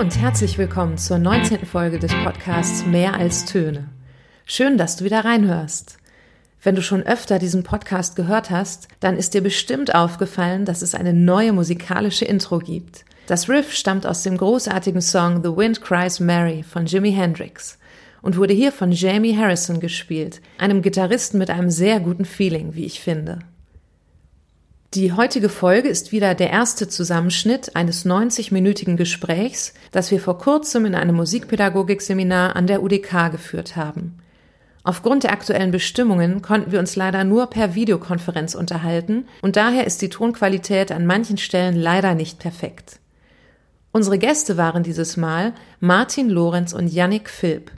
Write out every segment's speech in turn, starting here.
und herzlich willkommen zur 19. Folge des Podcasts Mehr als Töne. Schön, dass du wieder reinhörst. Wenn du schon öfter diesen Podcast gehört hast, dann ist dir bestimmt aufgefallen, dass es eine neue musikalische Intro gibt. Das Riff stammt aus dem großartigen Song The Wind Cries Mary von Jimi Hendrix und wurde hier von Jamie Harrison gespielt, einem Gitarristen mit einem sehr guten Feeling, wie ich finde. Die heutige Folge ist wieder der erste Zusammenschnitt eines 90-minütigen Gesprächs, das wir vor kurzem in einem Musikpädagogikseminar an der UDK geführt haben. Aufgrund der aktuellen Bestimmungen konnten wir uns leider nur per Videokonferenz unterhalten und daher ist die Tonqualität an manchen Stellen leider nicht perfekt. Unsere Gäste waren dieses Mal Martin Lorenz und Yannick Philipp.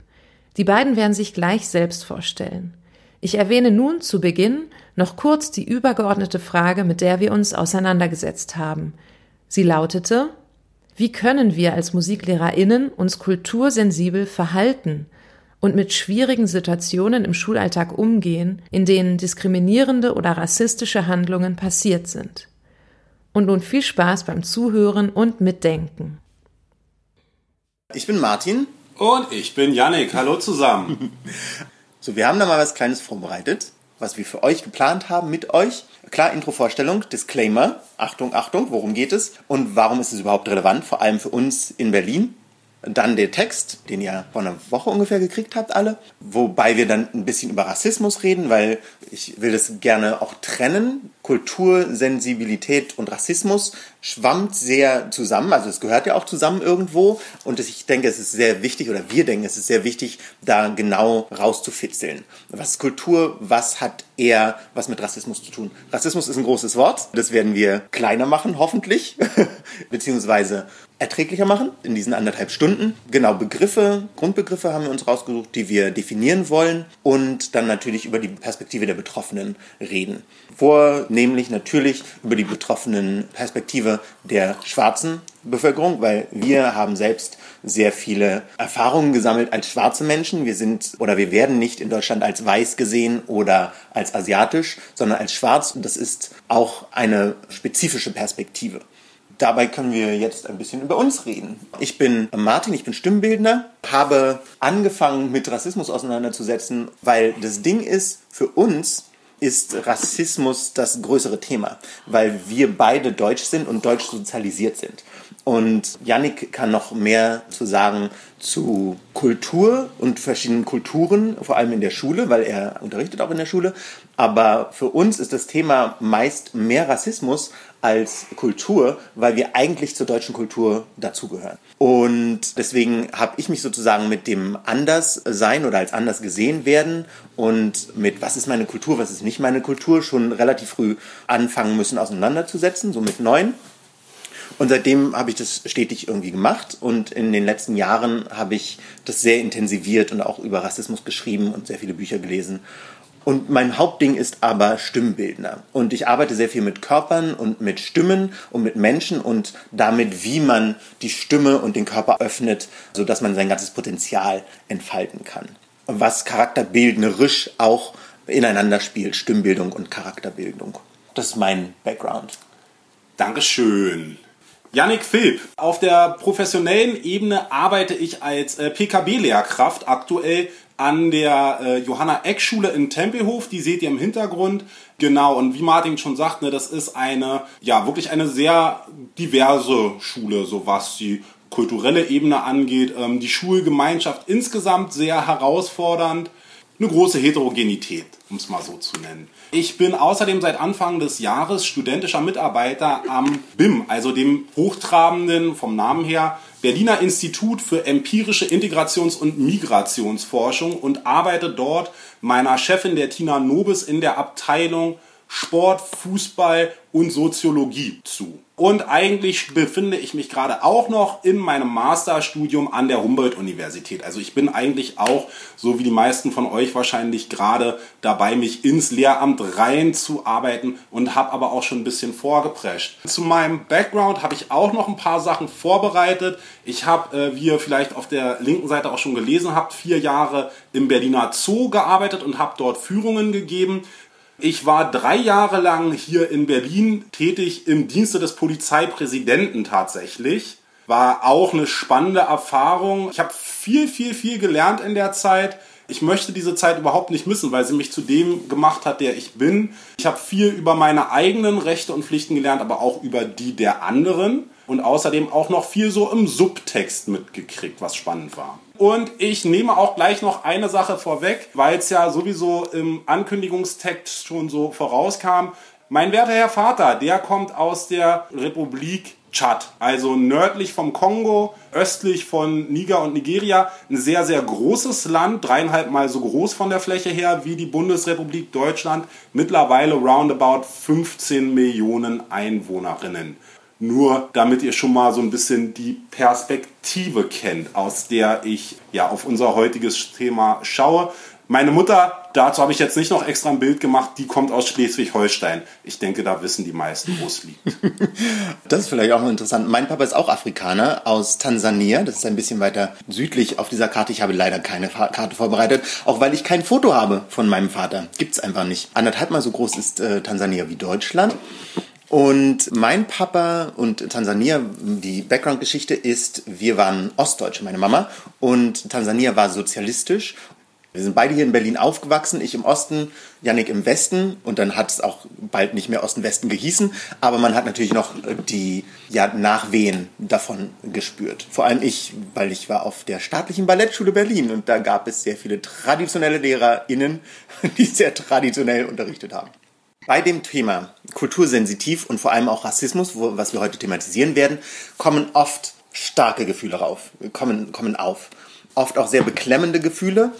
Die beiden werden sich gleich selbst vorstellen. Ich erwähne nun zu Beginn noch kurz die übergeordnete Frage, mit der wir uns auseinandergesetzt haben. Sie lautete, wie können wir als Musiklehrerinnen uns kultursensibel verhalten und mit schwierigen Situationen im Schulalltag umgehen, in denen diskriminierende oder rassistische Handlungen passiert sind? Und nun viel Spaß beim Zuhören und Mitdenken. Ich bin Martin. Und ich bin Yannick. Hallo zusammen. so, wir haben da mal was Kleines vorbereitet was wir für euch geplant haben mit euch. Klar, Introvorstellung, Disclaimer, Achtung, Achtung, worum geht es und warum ist es überhaupt relevant, vor allem für uns in Berlin. Dann der Text, den ihr vor einer Woche ungefähr gekriegt habt alle, wobei wir dann ein bisschen über Rassismus reden, weil ich will das gerne auch trennen. Kultursensibilität und Rassismus schwammt sehr zusammen, also es gehört ja auch zusammen irgendwo und ich denke, es ist sehr wichtig oder wir denken, es ist sehr wichtig, da genau rauszufitzeln. Was ist Kultur, was hat eher was mit Rassismus zu tun? Rassismus ist ein großes Wort, das werden wir kleiner machen, hoffentlich, beziehungsweise erträglicher machen in diesen anderthalb Stunden. Genau, Begriffe, Grundbegriffe haben wir uns rausgesucht, die wir definieren wollen und dann natürlich über die Perspektive der Betroffenen reden. Vornehmlich natürlich über die betroffenen Perspektive der schwarzen Bevölkerung, weil wir haben selbst sehr viele Erfahrungen gesammelt als schwarze Menschen. Wir sind oder wir werden nicht in Deutschland als weiß gesehen oder als asiatisch, sondern als schwarz und das ist auch eine spezifische Perspektive. Dabei können wir jetzt ein bisschen über uns reden. Ich bin Martin, ich bin Stimmbildner, habe angefangen mit Rassismus auseinanderzusetzen, weil das Ding ist, für uns ist Rassismus das größere Thema, weil wir beide deutsch sind und deutsch sozialisiert sind. Und Yannick kann noch mehr zu sagen zu Kultur und verschiedenen Kulturen, vor allem in der Schule, weil er unterrichtet auch in der Schule. Aber für uns ist das Thema meist mehr Rassismus als Kultur, weil wir eigentlich zur deutschen Kultur dazugehören. Und deswegen habe ich mich sozusagen mit dem Anderssein oder als anders gesehen werden und mit was ist meine Kultur, was ist nicht meine Kultur schon relativ früh anfangen müssen auseinanderzusetzen, so mit neun. Und seitdem habe ich das stetig irgendwie gemacht und in den letzten Jahren habe ich das sehr intensiviert und auch über Rassismus geschrieben und sehr viele Bücher gelesen und mein Hauptding ist aber Stimmbildner. Und ich arbeite sehr viel mit Körpern und mit Stimmen und mit Menschen und damit, wie man die Stimme und den Körper öffnet, sodass man sein ganzes Potenzial entfalten kann. Was charakterbildnerisch auch ineinander spielt, Stimmbildung und Charakterbildung. Das ist mein Background. Dankeschön. Yannick Philipp. Auf der professionellen Ebene arbeite ich als äh, PKB-Lehrkraft aktuell an der äh, Johanna Eck Schule in Tempelhof. Die seht ihr im Hintergrund. Genau, und wie Martin schon sagt, ne, das ist eine, ja, wirklich eine sehr diverse Schule, so was die kulturelle Ebene angeht. Ähm, die Schulgemeinschaft insgesamt sehr herausfordernd. Eine große Heterogenität, um es mal so zu nennen. Ich bin außerdem seit Anfang des Jahres studentischer Mitarbeiter am BIM, also dem hochtrabenden, vom Namen her, Berliner Institut für empirische Integrations- und Migrationsforschung und arbeite dort meiner Chefin, der Tina Nobis, in der Abteilung Sport, Fußball und Soziologie zu. Und eigentlich befinde ich mich gerade auch noch in meinem Masterstudium an der Humboldt-Universität. Also ich bin eigentlich auch, so wie die meisten von euch wahrscheinlich, gerade dabei, mich ins Lehramt reinzuarbeiten und habe aber auch schon ein bisschen vorgeprescht. Zu meinem Background habe ich auch noch ein paar Sachen vorbereitet. Ich habe, äh, wie ihr vielleicht auf der linken Seite auch schon gelesen habt, vier Jahre im Berliner Zoo gearbeitet und habe dort Führungen gegeben. Ich war drei Jahre lang hier in Berlin tätig im Dienste des Polizeipräsidenten tatsächlich. War auch eine spannende Erfahrung. Ich habe viel, viel, viel gelernt in der Zeit. Ich möchte diese Zeit überhaupt nicht missen, weil sie mich zu dem gemacht hat, der ich bin. Ich habe viel über meine eigenen Rechte und Pflichten gelernt, aber auch über die der anderen. Und außerdem auch noch viel so im Subtext mitgekriegt, was spannend war. Und ich nehme auch gleich noch eine Sache vorweg, weil es ja sowieso im Ankündigungstext schon so vorauskam. Mein werter Herr Vater, der kommt aus der Republik Tschad, also nördlich vom Kongo, östlich von Niger und Nigeria. Ein sehr, sehr großes Land, dreieinhalb Mal so groß von der Fläche her wie die Bundesrepublik Deutschland. Mittlerweile roundabout 15 Millionen Einwohnerinnen. Nur damit ihr schon mal so ein bisschen die Perspektive kennt, aus der ich ja auf unser heutiges Thema schaue. Meine Mutter, dazu habe ich jetzt nicht noch extra ein Bild gemacht, die kommt aus Schleswig-Holstein. Ich denke, da wissen die meisten, wo es liegt. Das ist vielleicht auch interessant. Mein Papa ist auch Afrikaner aus Tansania. Das ist ein bisschen weiter südlich auf dieser Karte. Ich habe leider keine Karte vorbereitet, auch weil ich kein Foto habe von meinem Vater. Gibt es einfach nicht. Anderthalb Mal so groß ist äh, Tansania wie Deutschland. Und mein Papa und Tansania, die Background-Geschichte ist, wir waren Ostdeutsche, meine Mama, und Tansania war sozialistisch. Wir sind beide hier in Berlin aufgewachsen, ich im Osten, Yannick im Westen und dann hat es auch bald nicht mehr Osten-Westen gehießen, aber man hat natürlich noch die ja, Nachwehen davon gespürt. Vor allem ich, weil ich war auf der staatlichen Ballettschule Berlin und da gab es sehr viele traditionelle LehrerInnen, die sehr traditionell unterrichtet haben. Bei dem Thema kultursensitiv und vor allem auch Rassismus, wo, was wir heute thematisieren werden, kommen oft starke Gefühle rauf, kommen, kommen auf. Oft auch sehr beklemmende Gefühle.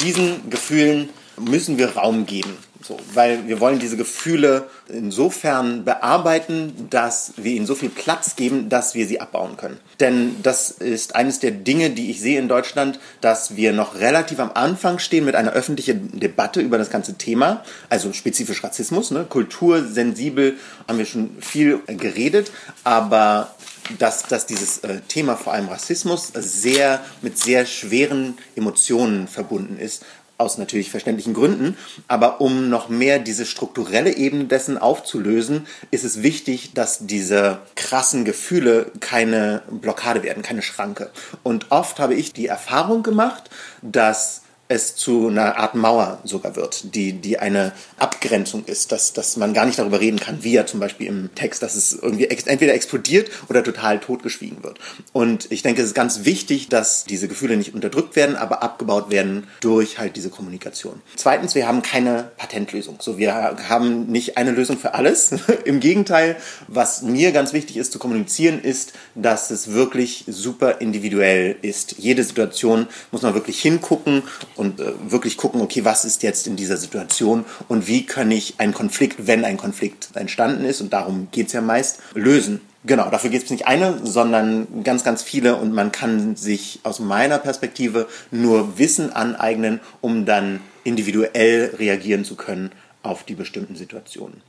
Diesen Gefühlen müssen wir Raum geben. So, weil wir wollen diese Gefühle insofern bearbeiten, dass wir ihnen so viel Platz geben, dass wir sie abbauen können. Denn das ist eines der Dinge, die ich sehe in Deutschland, dass wir noch relativ am Anfang stehen mit einer öffentlichen Debatte über das ganze Thema, also spezifisch Rassismus. Ne? Kultursensibel haben wir schon viel geredet, aber dass, dass dieses äh, Thema vor allem Rassismus sehr mit sehr schweren Emotionen verbunden ist aus natürlich verständlichen Gründen. Aber um noch mehr diese strukturelle Ebene dessen aufzulösen, ist es wichtig, dass diese krassen Gefühle keine Blockade werden, keine Schranke. Und oft habe ich die Erfahrung gemacht, dass es zu einer Art Mauer sogar wird, die, die eine Abgrenzung ist, dass, dass man gar nicht darüber reden kann, wie ja zum Beispiel im Text, dass es irgendwie ex entweder explodiert oder total totgeschwiegen wird. Und ich denke, es ist ganz wichtig, dass diese Gefühle nicht unterdrückt werden, aber abgebaut werden durch halt diese Kommunikation. Zweitens, wir haben keine Patentlösung. So, wir haben nicht eine Lösung für alles. Im Gegenteil, was mir ganz wichtig ist zu kommunizieren, ist, dass es wirklich super individuell ist. Jede Situation muss man wirklich hingucken und äh, wirklich gucken, okay, was ist jetzt in dieser Situation und wie kann ich einen Konflikt, wenn ein Konflikt entstanden ist, und darum geht es ja meist, lösen. Genau, dafür gibt es nicht eine, sondern ganz, ganz viele und man kann sich aus meiner Perspektive nur Wissen aneignen, um dann individuell reagieren zu können auf die bestimmten Situationen.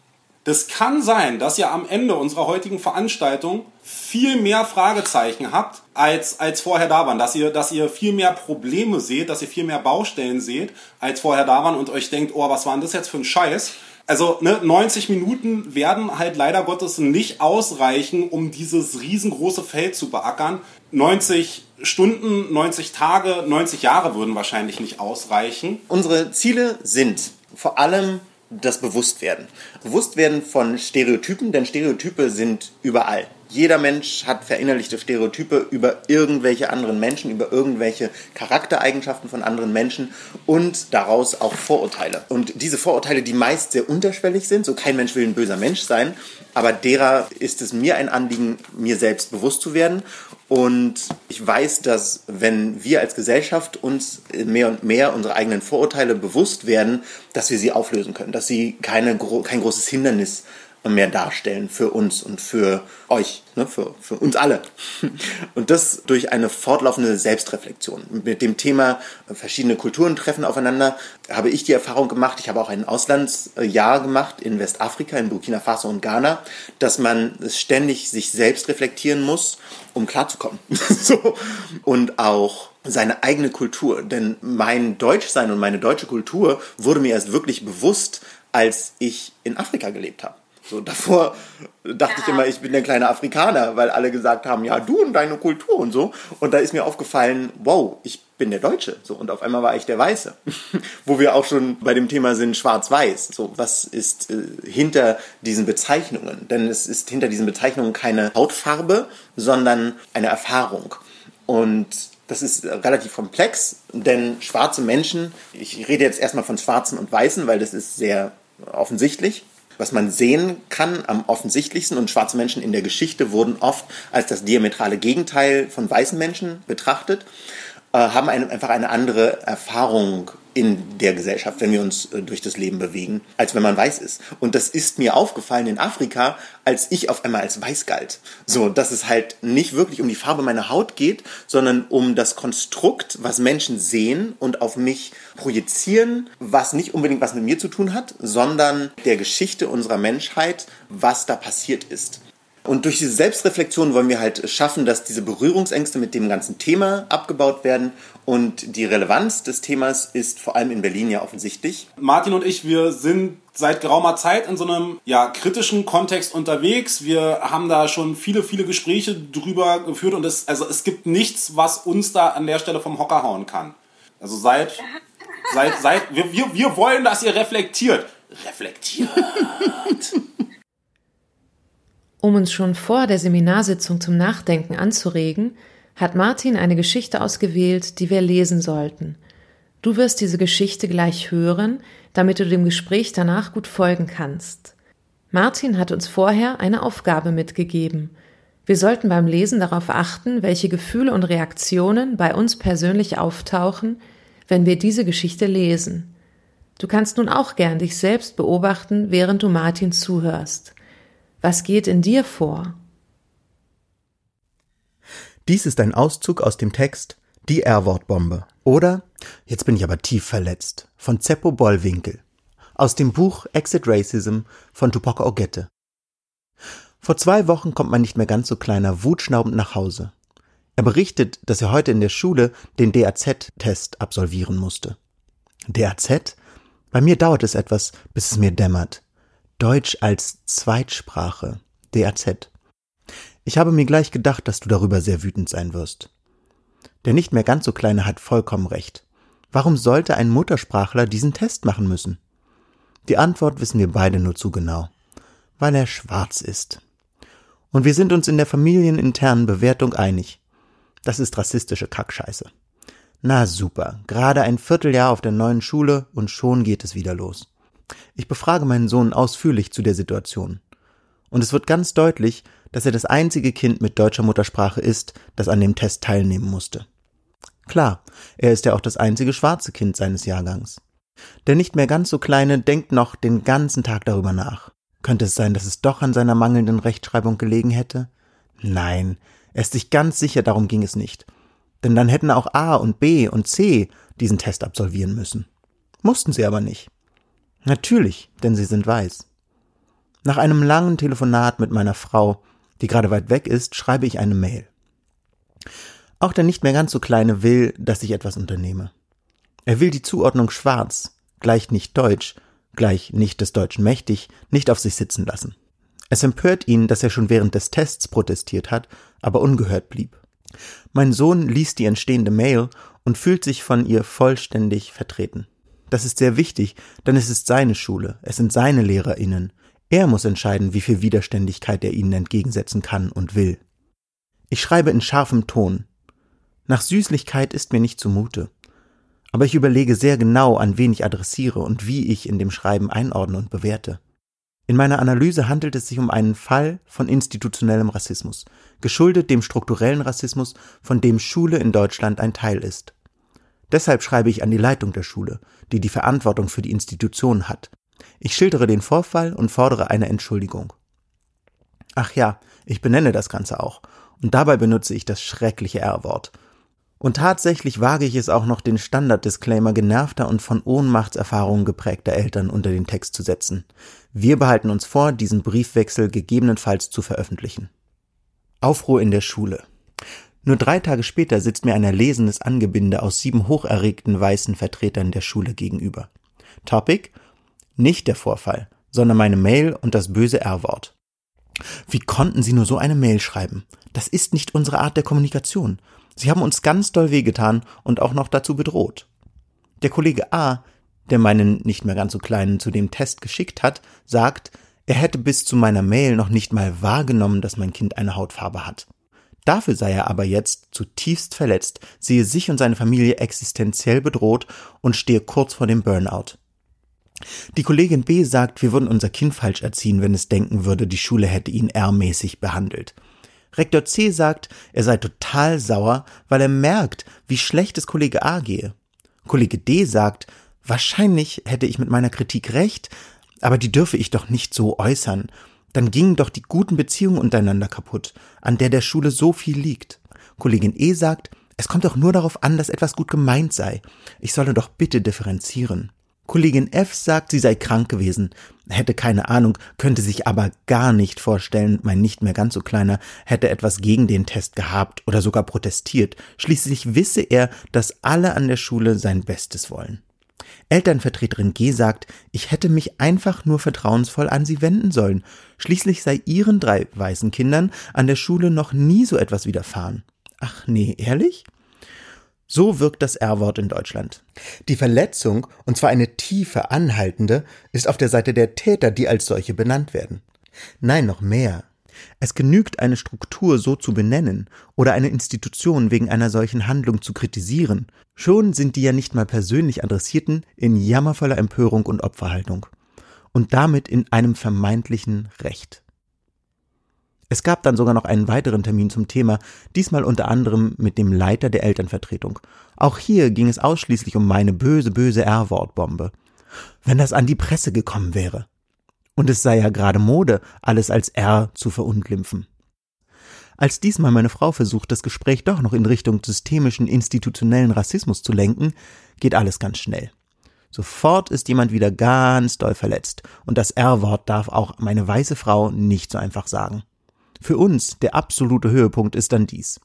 Das kann sein, dass ihr am Ende unserer heutigen Veranstaltung viel mehr Fragezeichen habt, als, als vorher da waren. Dass ihr, dass ihr viel mehr Probleme seht, dass ihr viel mehr Baustellen seht, als vorher da waren und euch denkt, oh, was war denn das jetzt für ein Scheiß? Also ne, 90 Minuten werden halt leider Gottes nicht ausreichen, um dieses riesengroße Feld zu beackern. 90 Stunden, 90 Tage, 90 Jahre würden wahrscheinlich nicht ausreichen. Unsere Ziele sind vor allem das Bewusstwerden. Bewusstwerden von Stereotypen, denn Stereotype sind überall. Jeder Mensch hat verinnerlichte Stereotype über irgendwelche anderen Menschen, über irgendwelche Charaktereigenschaften von anderen Menschen und daraus auch Vorurteile. Und diese Vorurteile, die meist sehr unterschwellig sind, so kein Mensch will ein böser Mensch sein, aber derer ist es mir ein Anliegen, mir selbst bewusst zu werden. Und ich weiß, dass wenn wir als Gesellschaft uns mehr und mehr unsere eigenen Vorurteile bewusst werden, dass wir sie auflösen können, dass sie keine, kein großes Hindernis mehr darstellen für uns und für euch, ne, für, für uns alle. Und das durch eine fortlaufende Selbstreflexion. Mit dem Thema äh, verschiedene Kulturen treffen aufeinander habe ich die Erfahrung gemacht, ich habe auch ein Auslandsjahr gemacht in Westafrika, in Burkina Faso und Ghana, dass man ständig sich selbst reflektieren muss, um klarzukommen. so. Und auch seine eigene Kultur. Denn mein Deutschsein und meine deutsche Kultur wurde mir erst wirklich bewusst, als ich in Afrika gelebt habe. So davor dachte ja. ich immer, ich bin der kleine Afrikaner, weil alle gesagt haben, ja, du und deine Kultur und so. Und da ist mir aufgefallen, wow, ich bin der Deutsche. So, und auf einmal war ich der Weiße. Wo wir auch schon bei dem Thema sind, schwarz-weiß. So, was ist äh, hinter diesen Bezeichnungen? Denn es ist hinter diesen Bezeichnungen keine Hautfarbe, sondern eine Erfahrung. Und das ist relativ komplex, denn schwarze Menschen, ich rede jetzt erstmal von Schwarzen und Weißen, weil das ist sehr offensichtlich. Was man sehen kann am offensichtlichsten und schwarze Menschen in der Geschichte wurden oft als das diametrale Gegenteil von weißen Menschen betrachtet. Äh, haben eine, einfach eine andere Erfahrung in der Gesellschaft, wenn wir uns äh, durch das Leben bewegen, als wenn man weiß ist. Und das ist mir aufgefallen in Afrika, als ich auf einmal als weiß galt. So, dass es halt nicht wirklich um die Farbe meiner Haut geht, sondern um das Konstrukt, was Menschen sehen und auf mich projizieren, was nicht unbedingt was mit mir zu tun hat, sondern der Geschichte unserer Menschheit, was da passiert ist. Und durch diese Selbstreflexion wollen wir halt schaffen, dass diese Berührungsängste mit dem ganzen Thema abgebaut werden. Und die Relevanz des Themas ist vor allem in Berlin ja offensichtlich. Martin und ich, wir sind seit geraumer Zeit in so einem ja, kritischen Kontext unterwegs. Wir haben da schon viele, viele Gespräche drüber geführt und es, also es gibt nichts, was uns da an der Stelle vom Hocker hauen kann. Also seit, seit, seit, wir, wir, wir wollen, dass ihr reflektiert. Reflektiert. Um uns schon vor der Seminarsitzung zum Nachdenken anzuregen, hat Martin eine Geschichte ausgewählt, die wir lesen sollten. Du wirst diese Geschichte gleich hören, damit du dem Gespräch danach gut folgen kannst. Martin hat uns vorher eine Aufgabe mitgegeben. Wir sollten beim Lesen darauf achten, welche Gefühle und Reaktionen bei uns persönlich auftauchen, wenn wir diese Geschichte lesen. Du kannst nun auch gern dich selbst beobachten, während du Martin zuhörst. Was geht in dir vor? Dies ist ein Auszug aus dem Text Die R-Wort-Bombe oder Jetzt bin ich aber tief verletzt von Zeppo Bollwinkel aus dem Buch Exit Racism von Tupac Ogette. Vor zwei Wochen kommt mein nicht mehr ganz so kleiner wutschnaubend nach Hause. Er berichtet, dass er heute in der Schule den DAZ-Test absolvieren musste. DAZ? Bei mir dauert es etwas, bis es mir dämmert. Deutsch als Zweitsprache, DAZ. Ich habe mir gleich gedacht, dass du darüber sehr wütend sein wirst. Der nicht mehr ganz so kleine hat vollkommen recht. Warum sollte ein Muttersprachler diesen Test machen müssen? Die Antwort wissen wir beide nur zu genau. Weil er schwarz ist. Und wir sind uns in der familieninternen Bewertung einig. Das ist rassistische Kackscheiße. Na super, gerade ein Vierteljahr auf der neuen Schule und schon geht es wieder los. Ich befrage meinen Sohn ausführlich zu der Situation. Und es wird ganz deutlich, dass er das einzige Kind mit deutscher Muttersprache ist, das an dem Test teilnehmen musste. Klar, er ist ja auch das einzige schwarze Kind seines Jahrgangs. Der nicht mehr ganz so kleine denkt noch den ganzen Tag darüber nach. Könnte es sein, dass es doch an seiner mangelnden Rechtschreibung gelegen hätte? Nein, er ist sich ganz sicher, darum ging es nicht. Denn dann hätten auch A und B und C diesen Test absolvieren müssen. Mussten sie aber nicht. Natürlich, denn sie sind weiß. Nach einem langen Telefonat mit meiner Frau, die gerade weit weg ist, schreibe ich eine Mail. Auch der nicht mehr ganz so kleine will, dass ich etwas unternehme. Er will die Zuordnung schwarz, gleich nicht deutsch, gleich nicht des Deutschen mächtig, nicht auf sich sitzen lassen. Es empört ihn, dass er schon während des Tests protestiert hat, aber ungehört blieb. Mein Sohn liest die entstehende Mail und fühlt sich von ihr vollständig vertreten. Das ist sehr wichtig, denn es ist seine Schule, es sind seine LehrerInnen. Er muss entscheiden, wie viel Widerständigkeit er ihnen entgegensetzen kann und will. Ich schreibe in scharfem Ton. Nach Süßlichkeit ist mir nicht zumute. Aber ich überlege sehr genau, an wen ich adressiere und wie ich in dem Schreiben einordne und bewerte. In meiner Analyse handelt es sich um einen Fall von institutionellem Rassismus, geschuldet dem strukturellen Rassismus, von dem Schule in Deutschland ein Teil ist. Deshalb schreibe ich an die Leitung der Schule, die die Verantwortung für die Institution hat. Ich schildere den Vorfall und fordere eine Entschuldigung. Ach ja, ich benenne das Ganze auch, und dabei benutze ich das schreckliche R-Wort. Und tatsächlich wage ich es auch noch, den Standard-Disclaimer genervter und von Ohnmachtserfahrungen geprägter Eltern unter den Text zu setzen. Wir behalten uns vor, diesen Briefwechsel gegebenenfalls zu veröffentlichen. Aufruhr in der Schule. Nur drei Tage später sitzt mir ein erlesenes Angebinde aus sieben hocherregten weißen Vertretern der Schule gegenüber. Topic? Nicht der Vorfall, sondern meine Mail und das böse R-Wort. Wie konnten Sie nur so eine Mail schreiben? Das ist nicht unsere Art der Kommunikation. Sie haben uns ganz doll wehgetan und auch noch dazu bedroht. Der Kollege A, der meinen nicht mehr ganz so kleinen zu dem Test geschickt hat, sagt, er hätte bis zu meiner Mail noch nicht mal wahrgenommen, dass mein Kind eine Hautfarbe hat. Dafür sei er aber jetzt zutiefst verletzt, sehe sich und seine Familie existenziell bedroht und stehe kurz vor dem Burnout. Die Kollegin B sagt, wir würden unser Kind falsch erziehen, wenn es denken würde, die Schule hätte ihn R-mäßig behandelt. Rektor C sagt, er sei total sauer, weil er merkt, wie schlecht es Kollege A gehe. Kollege D sagt, wahrscheinlich hätte ich mit meiner Kritik recht, aber die dürfe ich doch nicht so äußern. Dann gingen doch die guten Beziehungen untereinander kaputt, an der der Schule so viel liegt. Kollegin E sagt, es kommt doch nur darauf an, dass etwas gut gemeint sei. Ich solle doch bitte differenzieren. Kollegin F sagt, sie sei krank gewesen, hätte keine Ahnung, könnte sich aber gar nicht vorstellen, mein nicht mehr ganz so kleiner hätte etwas gegen den Test gehabt oder sogar protestiert. Schließlich wisse er, dass alle an der Schule sein Bestes wollen. Elternvertreterin G sagt, ich hätte mich einfach nur vertrauensvoll an sie wenden sollen. Schließlich sei ihren drei weißen Kindern an der Schule noch nie so etwas widerfahren. Ach nee, ehrlich? So wirkt das R-Wort in Deutschland. Die Verletzung, und zwar eine tiefe, anhaltende, ist auf der Seite der Täter, die als solche benannt werden. Nein, noch mehr. Es genügt, eine Struktur so zu benennen oder eine Institution wegen einer solchen Handlung zu kritisieren. Schon sind die ja nicht mal persönlich Adressierten in jammervoller Empörung und Opferhaltung. Und damit in einem vermeintlichen Recht. Es gab dann sogar noch einen weiteren Termin zum Thema, diesmal unter anderem mit dem Leiter der Elternvertretung. Auch hier ging es ausschließlich um meine böse, böse R-Wortbombe. Wenn das an die Presse gekommen wäre. Und es sei ja gerade Mode, alles als R zu verunglimpfen. Als diesmal meine Frau versucht, das Gespräch doch noch in Richtung systemischen institutionellen Rassismus zu lenken, geht alles ganz schnell. Sofort ist jemand wieder ganz doll verletzt, und das R-Wort darf auch meine weiße Frau nicht so einfach sagen. Für uns der absolute Höhepunkt ist dann dies.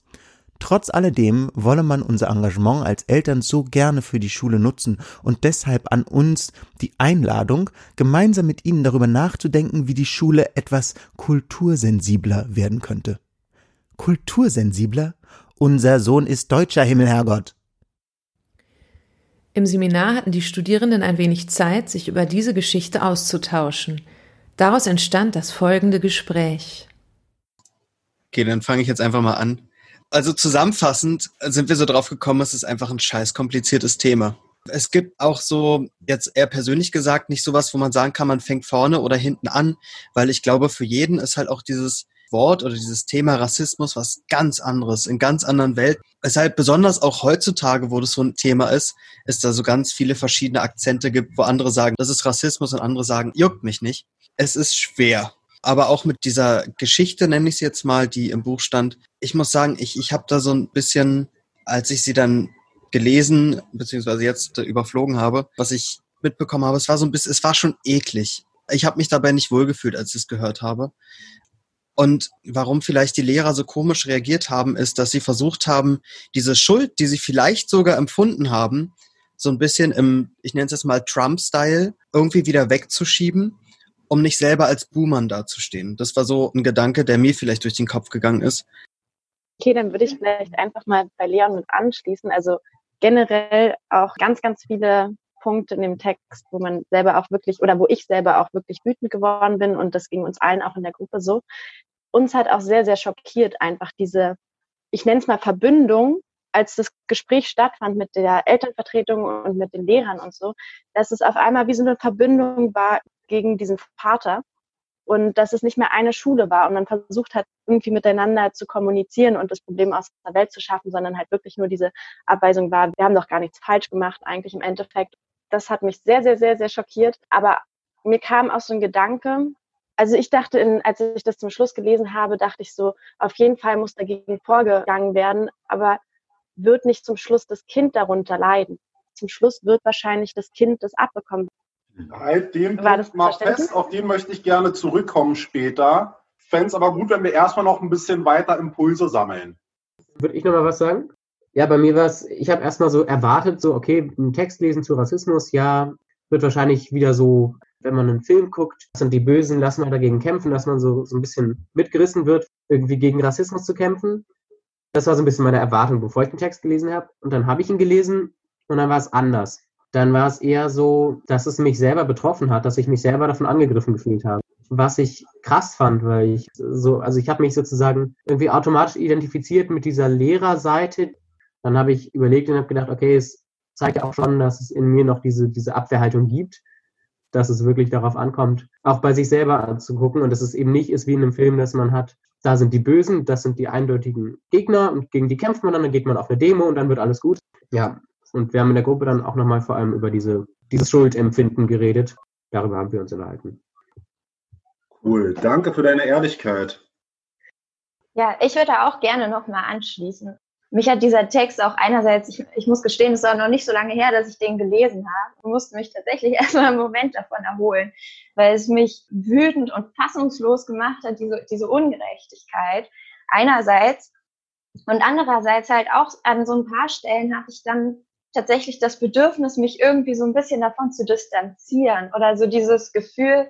Trotz alledem wolle man unser Engagement als Eltern so gerne für die Schule nutzen und deshalb an uns die Einladung, gemeinsam mit Ihnen darüber nachzudenken, wie die Schule etwas kultursensibler werden könnte. Kultursensibler? Unser Sohn ist deutscher Himmelherrgott. Im Seminar hatten die Studierenden ein wenig Zeit, sich über diese Geschichte auszutauschen. Daraus entstand das folgende Gespräch. Okay, dann fange ich jetzt einfach mal an. Also zusammenfassend sind wir so drauf gekommen, es ist einfach ein scheiß kompliziertes Thema. Es gibt auch so, jetzt eher persönlich gesagt, nicht sowas, wo man sagen kann, man fängt vorne oder hinten an, weil ich glaube, für jeden ist halt auch dieses Wort oder dieses Thema Rassismus was ganz anderes, in ganz anderen Welt. Weshalb besonders auch heutzutage, wo das so ein Thema ist, es da so ganz viele verschiedene Akzente gibt, wo andere sagen, das ist Rassismus und andere sagen, juckt mich nicht. Es ist schwer aber auch mit dieser Geschichte, nenne ich es jetzt mal, die im Buch stand. Ich muss sagen, ich, ich habe da so ein bisschen, als ich sie dann gelesen, beziehungsweise jetzt überflogen habe, was ich mitbekommen habe, es war so ein bisschen, es war schon eklig. Ich habe mich dabei nicht wohlgefühlt, als ich es gehört habe. Und warum vielleicht die Lehrer so komisch reagiert haben, ist, dass sie versucht haben, diese Schuld, die sie vielleicht sogar empfunden haben, so ein bisschen im, ich nenne es jetzt mal Trump-Style, irgendwie wieder wegzuschieben um nicht selber als Buhmann dazustehen. Das war so ein Gedanke, der mir vielleicht durch den Kopf gegangen ist. Okay, dann würde ich vielleicht einfach mal bei Leon mit anschließen. Also generell auch ganz, ganz viele Punkte in dem Text, wo man selber auch wirklich oder wo ich selber auch wirklich wütend geworden bin und das ging uns allen auch in der Gruppe so. Uns hat auch sehr, sehr schockiert einfach diese, ich nenne es mal Verbündung, als das Gespräch stattfand mit der Elternvertretung und mit den Lehrern und so, dass es auf einmal wie so eine Verbündung war gegen diesen Vater und dass es nicht mehr eine Schule war und man versucht hat, irgendwie miteinander zu kommunizieren und das Problem aus der Welt zu schaffen, sondern halt wirklich nur diese Abweisung war, wir haben doch gar nichts falsch gemacht, eigentlich im Endeffekt. Das hat mich sehr, sehr, sehr, sehr schockiert. Aber mir kam auch so ein Gedanke, also ich dachte, in, als ich das zum Schluss gelesen habe, dachte ich so, auf jeden Fall muss dagegen vorgegangen werden, aber wird nicht zum Schluss das Kind darunter leiden. Zum Schluss wird wahrscheinlich das Kind das abbekommen. Halt den War Punkt mal fest, auf den möchte ich gerne zurückkommen später. Fände es aber gut, wenn wir erstmal noch ein bisschen weiter Impulse sammeln. Würde ich noch mal was sagen? Ja, bei mir war es, ich habe erstmal so erwartet, so, okay, einen Text lesen zu Rassismus, ja, wird wahrscheinlich wieder so wenn man einen Film guckt, sind die Bösen, lass mal dagegen kämpfen, dass man so, so ein bisschen mitgerissen wird, irgendwie gegen Rassismus zu kämpfen. Das war so ein bisschen meine Erwartung, bevor ich den Text gelesen habe. Und dann habe ich ihn gelesen und dann war es anders. Dann war es eher so, dass es mich selber betroffen hat, dass ich mich selber davon angegriffen gefühlt habe. Was ich krass fand, weil ich so, also ich habe mich sozusagen irgendwie automatisch identifiziert mit dieser Lehrerseite. Dann habe ich überlegt und habe gedacht, okay, es zeigt ja auch schon, dass es in mir noch diese, diese Abwehrhaltung gibt dass es wirklich darauf ankommt, auch bei sich selber anzugucken und dass es eben nicht ist wie in einem Film, dass man hat, da sind die Bösen, das sind die eindeutigen Gegner und gegen die kämpft man dann, dann geht man auf eine Demo und dann wird alles gut. Ja, und wir haben in der Gruppe dann auch nochmal vor allem über diese, dieses Schuldempfinden geredet. Darüber haben wir uns unterhalten. Cool, danke für deine Ehrlichkeit. Ja, ich würde auch gerne nochmal anschließen mich hat dieser Text auch einerseits, ich, ich muss gestehen, es war noch nicht so lange her, dass ich den gelesen habe und musste mich tatsächlich erstmal einen Moment davon erholen, weil es mich wütend und fassungslos gemacht hat, diese, diese Ungerechtigkeit einerseits und andererseits halt auch an so ein paar Stellen hatte ich dann tatsächlich das Bedürfnis, mich irgendwie so ein bisschen davon zu distanzieren oder so dieses Gefühl,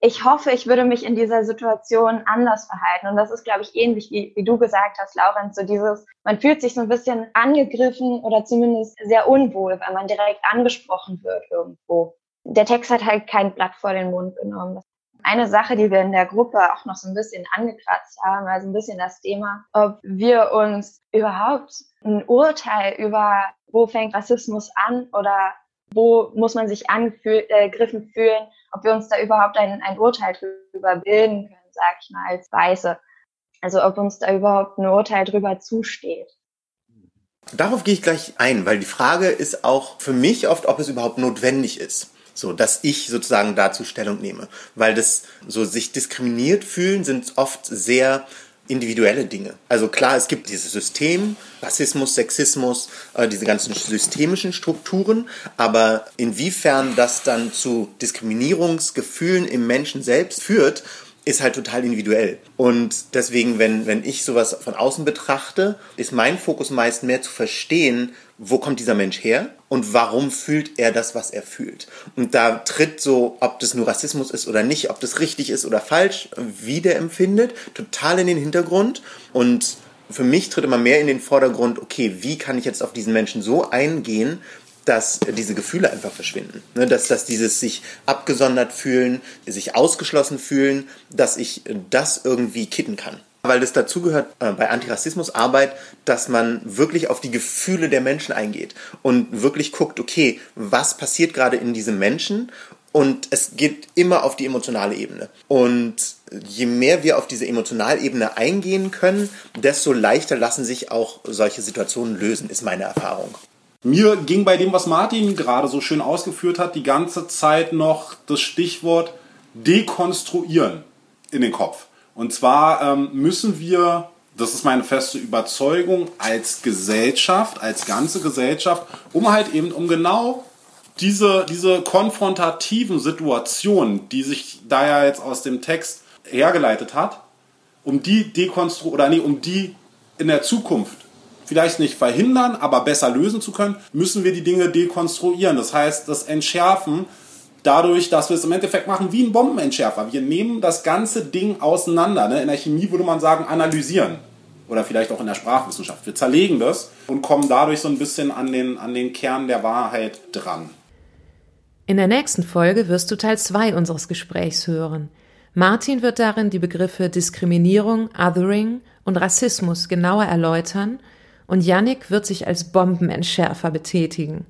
ich hoffe, ich würde mich in dieser Situation anders verhalten. Und das ist, glaube ich, ähnlich wie, wie du gesagt hast, Laurent, so dieses, man fühlt sich so ein bisschen angegriffen oder zumindest sehr unwohl, weil man direkt angesprochen wird irgendwo. Der Text hat halt kein Blatt vor den Mund genommen. Eine Sache, die wir in der Gruppe auch noch so ein bisschen angekratzt haben, also ein bisschen das Thema, ob wir uns überhaupt ein Urteil über, wo fängt Rassismus an oder wo muss man sich angegriffen äh, fühlen, ob wir uns da überhaupt ein, ein Urteil drüber bilden können, sag ich mal, als Weiße. Also ob uns da überhaupt ein Urteil drüber zusteht. Darauf gehe ich gleich ein, weil die Frage ist auch für mich oft, ob es überhaupt notwendig ist. So, dass ich sozusagen dazu Stellung nehme. Weil das so sich diskriminiert fühlen sind oft sehr individuelle Dinge. Also klar, es gibt dieses System, Rassismus, Sexismus, äh, diese ganzen systemischen Strukturen, aber inwiefern das dann zu Diskriminierungsgefühlen im Menschen selbst führt, ist halt total individuell. Und deswegen, wenn, wenn ich sowas von außen betrachte, ist mein Fokus meist mehr zu verstehen, wo kommt dieser Mensch her und warum fühlt er das, was er fühlt. Und da tritt so, ob das nur Rassismus ist oder nicht, ob das richtig ist oder falsch, wie der empfindet, total in den Hintergrund. Und für mich tritt immer mehr in den Vordergrund, okay, wie kann ich jetzt auf diesen Menschen so eingehen, dass diese Gefühle einfach verschwinden. Ne, dass, dass dieses sich abgesondert fühlen, sich ausgeschlossen fühlen, dass ich das irgendwie kitten kann weil es dazugehört äh, bei Antirassismusarbeit, dass man wirklich auf die Gefühle der Menschen eingeht und wirklich guckt, okay, was passiert gerade in diesem Menschen und es geht immer auf die emotionale Ebene. Und je mehr wir auf diese emotionale Ebene eingehen können, desto leichter lassen sich auch solche Situationen lösen, ist meine Erfahrung. Mir ging bei dem, was Martin gerade so schön ausgeführt hat, die ganze Zeit noch das Stichwort dekonstruieren in den Kopf. Und zwar ähm, müssen wir, das ist meine feste Überzeugung, als Gesellschaft, als ganze Gesellschaft, um halt eben, um genau diese, diese konfrontativen Situationen, die sich da ja jetzt aus dem Text hergeleitet hat, um die dekonstru oder nee, um die in der Zukunft vielleicht nicht verhindern, aber besser lösen zu können, müssen wir die Dinge dekonstruieren. Das heißt, das Entschärfen dadurch, dass wir es im Endeffekt machen wie ein Bombenentschärfer. Wir nehmen das ganze Ding auseinander. Ne? In der Chemie würde man sagen, analysieren. Oder vielleicht auch in der Sprachwissenschaft. Wir zerlegen das und kommen dadurch so ein bisschen an den, an den Kern der Wahrheit dran. In der nächsten Folge wirst du Teil 2 unseres Gesprächs hören. Martin wird darin die Begriffe Diskriminierung, Othering und Rassismus genauer erläutern und Yannick wird sich als Bombenentschärfer betätigen.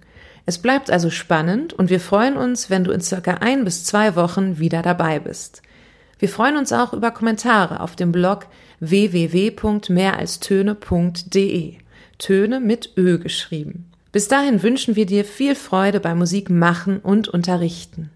Es bleibt also spannend und wir freuen uns, wenn du in circa ein bis zwei Wochen wieder dabei bist. Wir freuen uns auch über Kommentare auf dem Blog www.mehralstöne.de. Töne mit Ö geschrieben. Bis dahin wünschen wir dir viel Freude beim Musik machen und unterrichten.